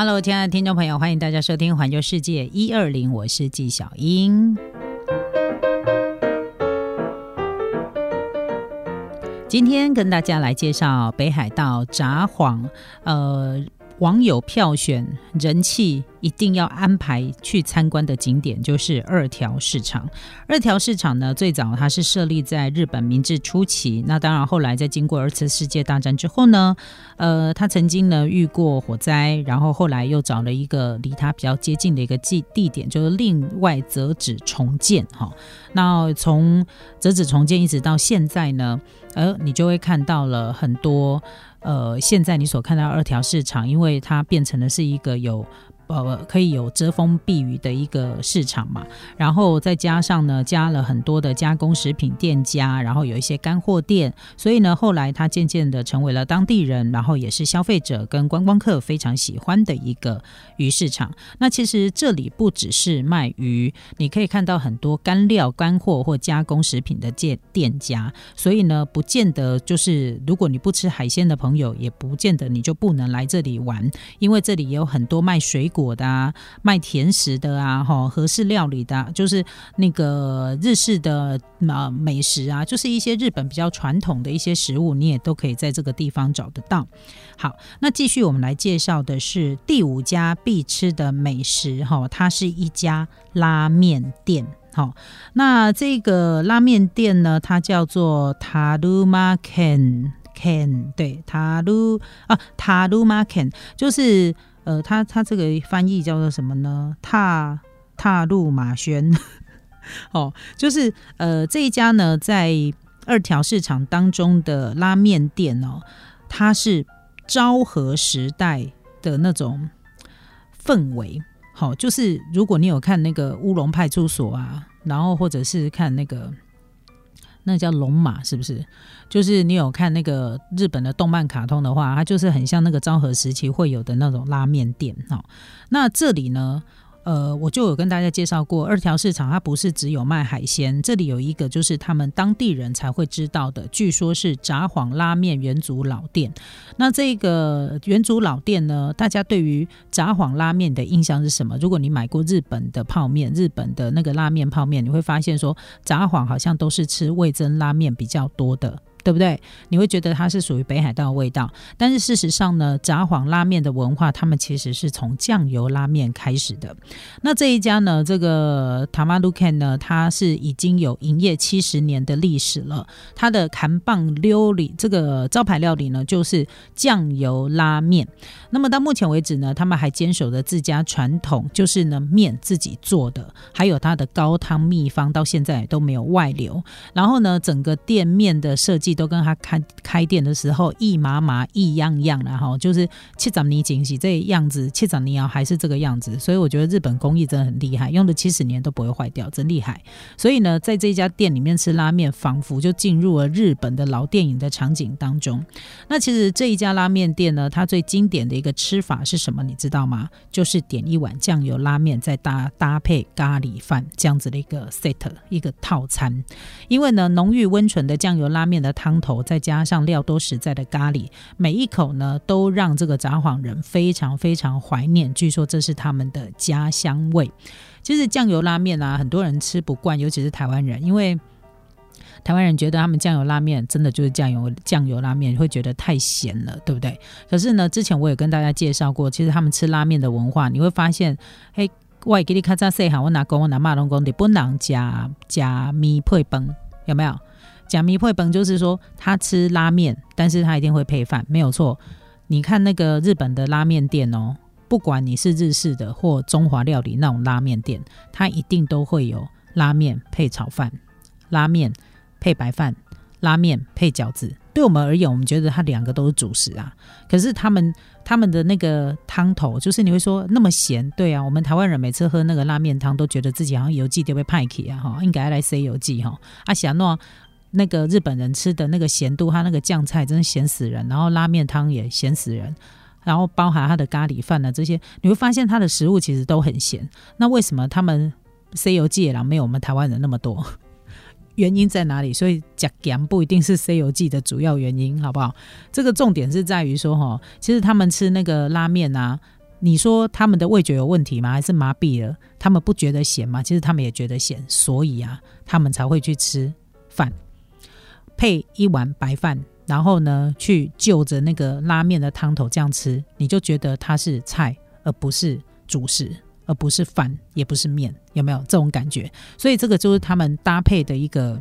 Hello，亲爱的听众朋友，欢迎大家收听《环球世界一二零》，我是纪晓英。今天跟大家来介绍北海道札幌，呃。网友票选人气一定要安排去参观的景点就是二条市场。二条市场呢，最早它是设立在日本明治初期。那当然，后来在经过二次世界大战之后呢，呃，它曾经呢遇过火灾，然后后来又找了一个离它比较接近的一个地地点，就是另外折纸重建。哈，那从折纸重建一直到现在呢，呃，你就会看到了很多。呃，现在你所看到二条市场，因为它变成的是一个有。呃，可以有遮风避雨的一个市场嘛，然后再加上呢，加了很多的加工食品店家，然后有一些干货店，所以呢，后来它渐渐的成为了当地人，然后也是消费者跟观光客非常喜欢的一个鱼市场。那其实这里不只是卖鱼，你可以看到很多干料、干货或加工食品的店店家，所以呢，不见得就是如果你不吃海鲜的朋友，也不见得你就不能来这里玩，因为这里也有很多卖水果。果的啊，卖甜食的啊，哈，和式料理的，就是那个日式的啊美食啊，就是一些日本比较传统的一些食物，你也都可以在这个地方找得到。好，那继续我们来介绍的是第五家必吃的美食，哈，它是一家拉面店。好，那这个拉面店呢，它叫做 Taruma Ken Ken，对，Taru 啊，Taruma Ken 就是。呃，他他这个翻译叫做什么呢？踏踏入马轩，哦，就是呃这一家呢，在二条市场当中的拉面店哦，它是昭和时代的那种氛围，好，就是如果你有看那个乌龙派出所啊，然后或者是看那个。那叫龙马是不是？就是你有看那个日本的动漫卡通的话，它就是很像那个昭和时期会有的那种拉面店哈。那这里呢？呃，我就有跟大家介绍过，二条市场它不是只有卖海鲜，这里有一个就是他们当地人才会知道的，据说是札幌拉面元祖老店。那这个元祖老店呢，大家对于札幌拉面的印象是什么？如果你买过日本的泡面，日本的那个拉面泡面，你会发现说札幌好像都是吃味增拉面比较多的。对不对？你会觉得它是属于北海道的味道，但是事实上呢，札幌拉面的文化，他们其实是从酱油拉面开始的。那这一家呢，这个 Tamaruken 呢，它是已经有营业七十年的历史了。它的砍棒料理，这个招牌料理呢，就是酱油拉面。那么到目前为止呢，他们还坚守着自家传统，就是呢面自己做的，还有它的高汤秘方，到现在都没有外流。然后呢，整个店面的设计。都跟他开开店的时候一麻麻一样样然后就是七掌泥锦喜这样子，七掌泥窑还是这个样子，所以我觉得日本工艺真的很厉害，用了七十年都不会坏掉，真厉害。所以呢，在这家店里面吃拉面，仿佛就进入了日本的老电影的场景当中。那其实这一家拉面店呢，它最经典的一个吃法是什么？你知道吗？就是点一碗酱油拉面，再搭搭配咖喱饭这样子的一个 set 一个套餐。因为呢，浓郁温醇的酱油拉面的汤。头再加上料多实在的咖喱，每一口呢都让这个札幌人非常非常怀念。据说这是他们的家乡味。其实酱油拉面啊，很多人吃不惯，尤其是台湾人，因为台湾人觉得他们酱油拉面真的就是酱油酱油拉面，会觉得太咸了，对不对？可是呢，之前我也跟大家介绍过，其实他们吃拉面的文化，你会发现，嘿，外给你看这细哈，我拿公我拿马龙公的不能加加米配崩，有没有？假米配本就是说，他吃拉面，但是他一定会配饭，没有错。你看那个日本的拉面店哦，不管你是日式的或中华料理那种拉面店，它一定都会有拉面配炒饭，拉面配白饭，拉面配饺子。对我们而言，我们觉得它两个都是主食啊。可是他们他们的那个汤头，就是你会说那么咸，对啊。我们台湾人每次喝那个拉面汤，都觉得自己好像油剂都被派起啊，哈，应该来塞油剂哈。阿霞诺。那个日本人吃的那个咸度，他那个酱菜真的咸死人，然后拉面汤也咸死人，然后包含他的咖喱饭呢，这些你会发现他的食物其实都很咸。那为什么他们西游记也没有我们台湾人那么多？原因在哪里？所以讲咸不一定是西游记的主要原因，好不好？这个重点是在于说哈，其实他们吃那个拉面啊。你说他们的味觉有问题吗？还是麻痹了？他们不觉得咸吗？其实他们也觉得咸，所以啊，他们才会去吃饭，配一碗白饭，然后呢，去就着那个拉面的汤头这样吃，你就觉得它是菜，而不是主食，而不是饭，也不是面，有没有这种感觉？所以这个就是他们搭配的一个。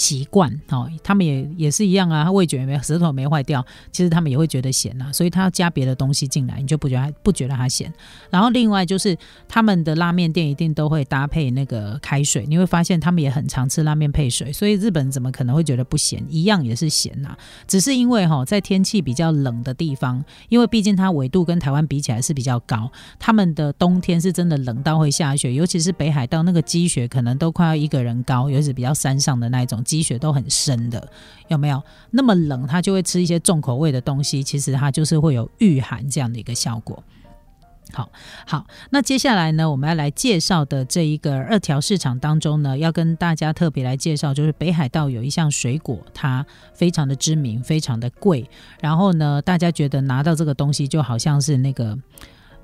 习惯哦，他们也也是一样啊，他味觉没舌头没坏掉，其实他们也会觉得咸呐，所以他要加别的东西进来，你就不觉得不觉得它咸。然后另外就是他们的拉面店一定都会搭配那个开水，你会发现他们也很常吃拉面配水，所以日本怎么可能会觉得不咸？一样也是咸呐，只是因为哈在天气比较冷的地方，因为毕竟它纬度跟台湾比起来是比较高，他们的冬天是真的冷到会下雪，尤其是北海道那个积雪可能都快要一个人高，尤其是比较山上的那一种。积雪都很深的，有没有那么冷？它就会吃一些重口味的东西，其实它就是会有御寒这样的一个效果。好好，那接下来呢，我们要来介绍的这一个二条市场当中呢，要跟大家特别来介绍，就是北海道有一项水果，它非常的知名，非常的贵，然后呢，大家觉得拿到这个东西就好像是那个。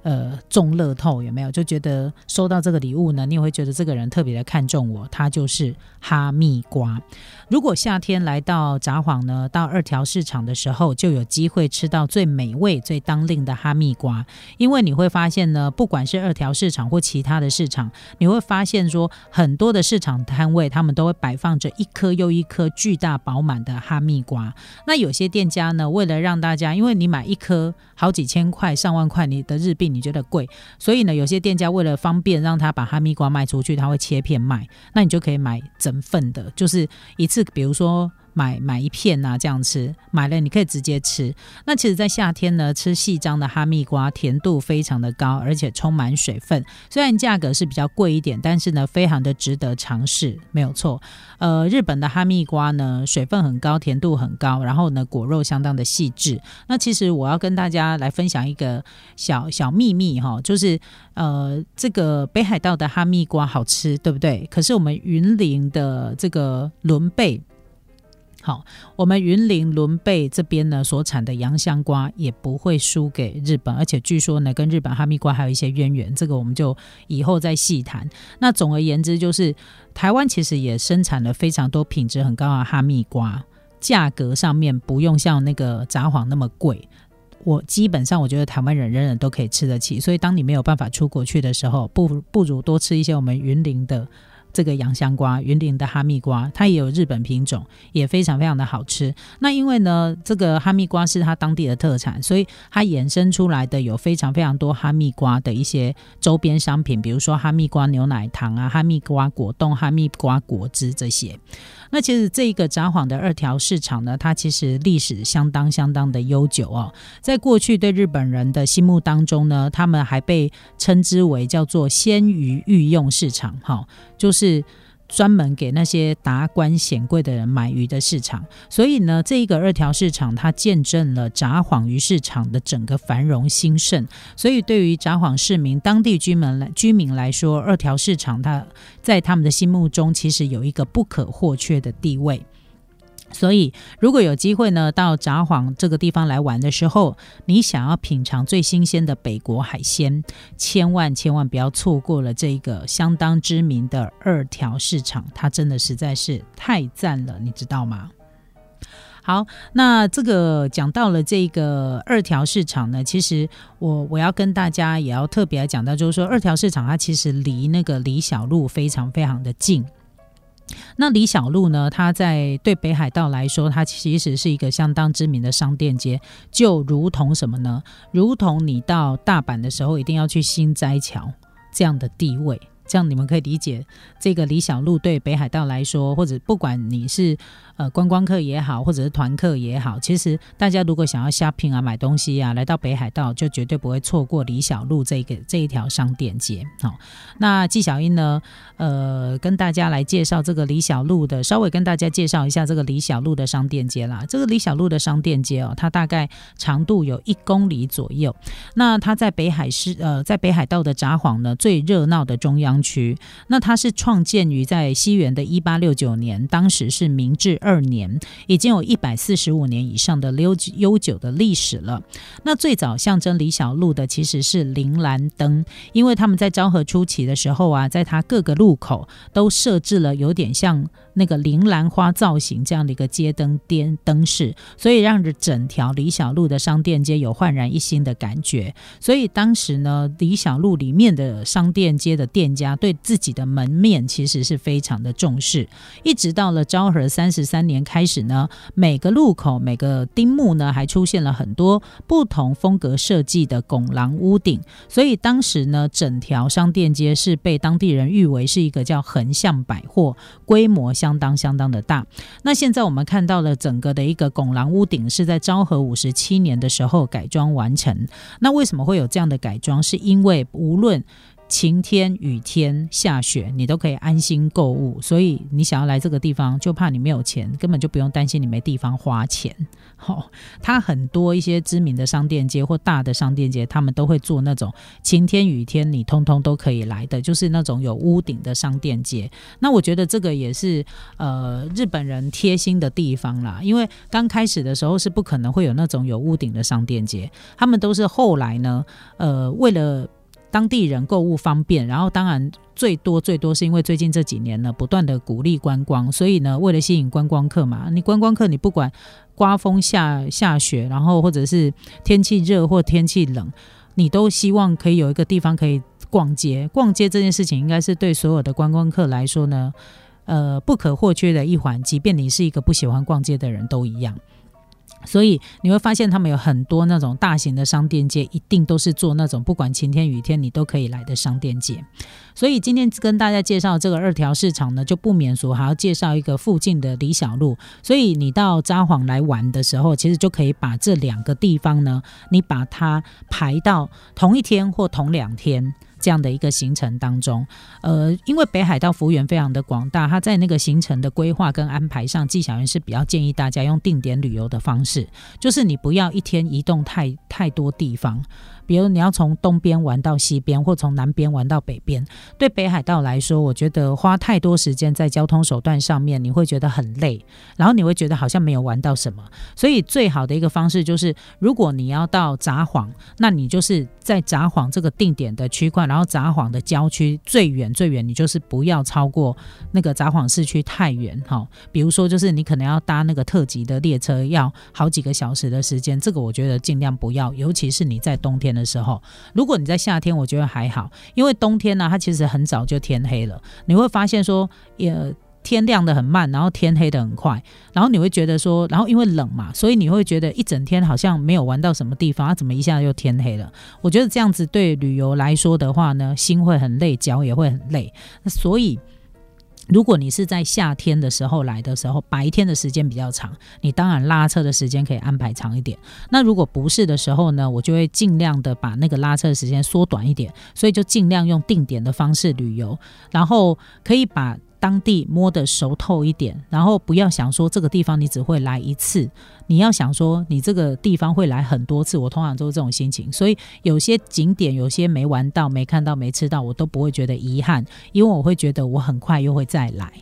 呃，中乐透有没有就觉得收到这个礼物呢？你也会觉得这个人特别的看重我，他就是哈密瓜。如果夏天来到札幌呢，到二条市场的时候，就有机会吃到最美味、最当令的哈密瓜。因为你会发现呢，不管是二条市场或其他的市场，你会发现说很多的市场摊位，他们都会摆放着一颗又一颗巨大饱满的哈密瓜。那有些店家呢，为了让大家，因为你买一颗好几千块、上万块，你的日币。你觉得贵，所以呢，有些店家为了方便让他把哈密瓜卖出去，他会切片卖，那你就可以买整份的，就是一次，比如说。买买一片呐，这样吃，买了你可以直接吃。那其实，在夏天呢，吃细张的哈密瓜，甜度非常的高，而且充满水分。虽然价格是比较贵一点，但是呢，非常的值得尝试，没有错。呃，日本的哈密瓜呢，水分很高，甜度很高，然后呢，果肉相当的细致。那其实我要跟大家来分享一个小小秘密哈，就是呃，这个北海道的哈密瓜好吃，对不对？可是我们云林的这个伦贝。好，我们云林伦贝这边呢所产的洋香瓜也不会输给日本，而且据说呢跟日本哈密瓜还有一些渊源，这个我们就以后再细谈。那总而言之，就是台湾其实也生产了非常多品质很高的哈密瓜，价格上面不用像那个札幌那么贵。我基本上我觉得台湾人人人都可以吃得起，所以当你没有办法出国去的时候，不不如多吃一些我们云林的。这个洋香瓜，云林的哈密瓜，它也有日本品种，也非常非常的好吃。那因为呢，这个哈密瓜是它当地的特产，所以它衍生出来的有非常非常多哈密瓜的一些周边商品，比如说哈密瓜牛奶糖啊、哈密瓜果冻、哈密瓜果汁这些。那其实这一个札幌的二条市场呢，它其实历史相当相当的悠久哦。在过去对日本人的心目当中呢，他们还被称之为叫做鲜鱼御用市场，哈，就是专门给那些达官显贵的人买鱼的市场。所以呢，这一个二条市场它见证了札幌鱼市场的整个繁荣兴盛。所以对于札幌市民、当地居民来居民来说，二条市场它在他们的心目中其实有一个不可或缺的地位。所以，如果有机会呢，到札幌这个地方来玩的时候，你想要品尝最新鲜的北国海鲜，千万千万不要错过了这个相当知名的二条市场，它真的实在是太赞了，你知道吗？好，那这个讲到了这个二条市场呢，其实我我要跟大家也要特别讲到，就是说二条市场它其实离那个李小路非常非常的近。那李小璐呢？他在对北海道来说，它其实是一个相当知名的商店街，就如同什么呢？如同你到大阪的时候，一定要去新斋桥这样的地位。这样你们可以理解，这个李小璐对北海道来说，或者不管你是。呃，观光客也好，或者是团客也好，其实大家如果想要 shopping 啊，买东西啊，来到北海道就绝对不会错过李小璐这个这一条商店街。好，那纪晓英呢，呃，跟大家来介绍这个李小璐的，稍微跟大家介绍一下这个李小璐的商店街啦。这个李小璐的商店街哦，它大概长度有一公里左右。那它在北海市，呃，在北海道的札幌呢，最热闹的中央区。那它是创建于在西元的一八六九年，当时是明治二年，已经有一百四十五年以上的悠悠久的历史了。那最早象征李小璐的其实是铃兰灯，因为他们在昭和初期的时候啊，在它各个路口都设置了有点像。那个铃兰花造型这样的一个街灯电灯饰，所以让着整条李小璐的商店街有焕然一新的感觉。所以当时呢，李小璐里面的商店街的店家对自己的门面其实是非常的重视。一直到了昭和三十三年开始呢，每个路口每个丁目呢还出现了很多不同风格设计的拱廊屋顶。所以当时呢，整条商店街是被当地人誉为是一个叫横向百货，规模相。相当相当的大。那现在我们看到了整个的一个拱廊屋顶是在昭和五十七年的时候改装完成。那为什么会有这样的改装？是因为无论晴天、雨天、下雪，你都可以安心购物。所以你想要来这个地方，就怕你没有钱，根本就不用担心你没地方花钱。好，它很多一些知名的商店街或大的商店街，他们都会做那种晴天、雨天你通通都可以来的，就是那种有屋顶的商店街。那我觉得这个也是呃日本人贴心的地方啦，因为刚开始的时候是不可能会有那种有屋顶的商店街，他们都是后来呢，呃，为了。当地人购物方便，然后当然最多最多是因为最近这几年呢，不断的鼓励观光，所以呢，为了吸引观光客嘛，你观光客你不管刮风下下雪，然后或者是天气热或天气冷，你都希望可以有一个地方可以逛街。逛街这件事情应该是对所有的观光客来说呢，呃，不可或缺的一环，即便你是一个不喜欢逛街的人都一样。所以你会发现，他们有很多那种大型的商店街，一定都是做那种不管晴天雨天你都可以来的商店街。所以今天跟大家介绍这个二条市场呢，就不免俗，还要介绍一个附近的李小路。所以你到札幌来玩的时候，其实就可以把这两个地方呢，你把它排到同一天或同两天。这样的一个行程当中，呃，因为北海道幅员非常的广大，他在那个行程的规划跟安排上，纪晓云是比较建议大家用定点旅游的方式，就是你不要一天移动太太多地方。比如你要从东边玩到西边，或从南边玩到北边，对北海道来说，我觉得花太多时间在交通手段上面，你会觉得很累，然后你会觉得好像没有玩到什么。所以最好的一个方式就是，如果你要到札幌，那你就是在札幌这个定点的区块，然后札幌的郊区最远最远，你就是不要超过那个札幌市区太远哈。比如说，就是你可能要搭那个特急的列车，要好几个小时的时间，这个我觉得尽量不要，尤其是你在冬天。的时候，如果你在夏天，我觉得还好，因为冬天呢，它其实很早就天黑了。你会发现说，也天亮的很慢，然后天黑的很快，然后你会觉得说，然后因为冷嘛，所以你会觉得一整天好像没有玩到什么地方，它怎么一下又天黑了？我觉得这样子对旅游来说的话呢，心会很累，脚也会很累，所以。如果你是在夏天的时候来的时候，白天的时间比较长，你当然拉车的时间可以安排长一点。那如果不是的时候呢，我就会尽量的把那个拉车的时间缩短一点，所以就尽量用定点的方式旅游，然后可以把。当地摸得熟透一点，然后不要想说这个地方你只会来一次，你要想说你这个地方会来很多次。我通常都是这种心情，所以有些景点有些没玩到、没看到、没吃到，我都不会觉得遗憾，因为我会觉得我很快又会再来。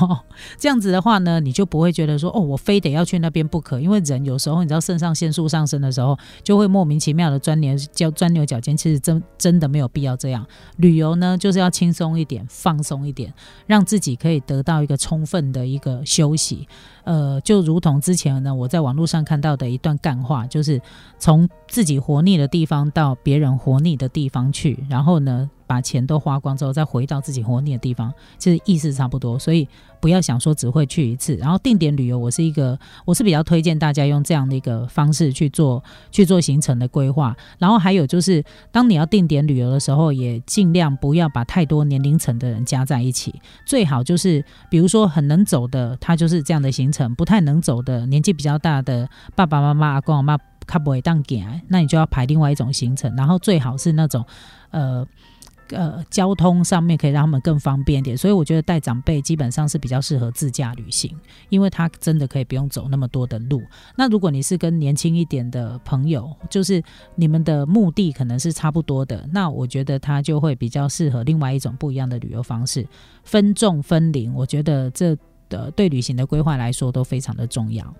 哦，这样子的话呢，你就不会觉得说哦，我非得要去那边不可。因为人有时候你知道肾上腺素上升的时候，就会莫名其妙的钻牛角钻牛角尖。其实真真的没有必要这样。旅游呢，就是要轻松一点，放松一点，让自己可以得到一个充分的一个休息。呃，就如同之前呢，我在网络上看到的一段干话，就是从自己活腻的地方到别人活腻的地方去，然后呢。把钱都花光之后，再回到自己活腻的地方，其实意思差不多。所以不要想说只会去一次。然后定点旅游，我是一个，我是比较推荐大家用这样的一个方式去做去做行程的规划。然后还有就是，当你要定点旅游的时候，也尽量不要把太多年龄层的人加在一起。最好就是，比如说很能走的，他就是这样的行程；不太能走的，年纪比较大的爸爸妈妈、阿公阿妈，他不会当给，那你就要排另外一种行程。然后最好是那种，呃。呃，交通上面可以让他们更方便一点，所以我觉得带长辈基本上是比较适合自驾旅行，因为他真的可以不用走那么多的路。那如果你是跟年轻一点的朋友，就是你们的目的可能是差不多的，那我觉得他就会比较适合另外一种不一样的旅游方式，分重分龄。我觉得这的对旅行的规划来说都非常的重要。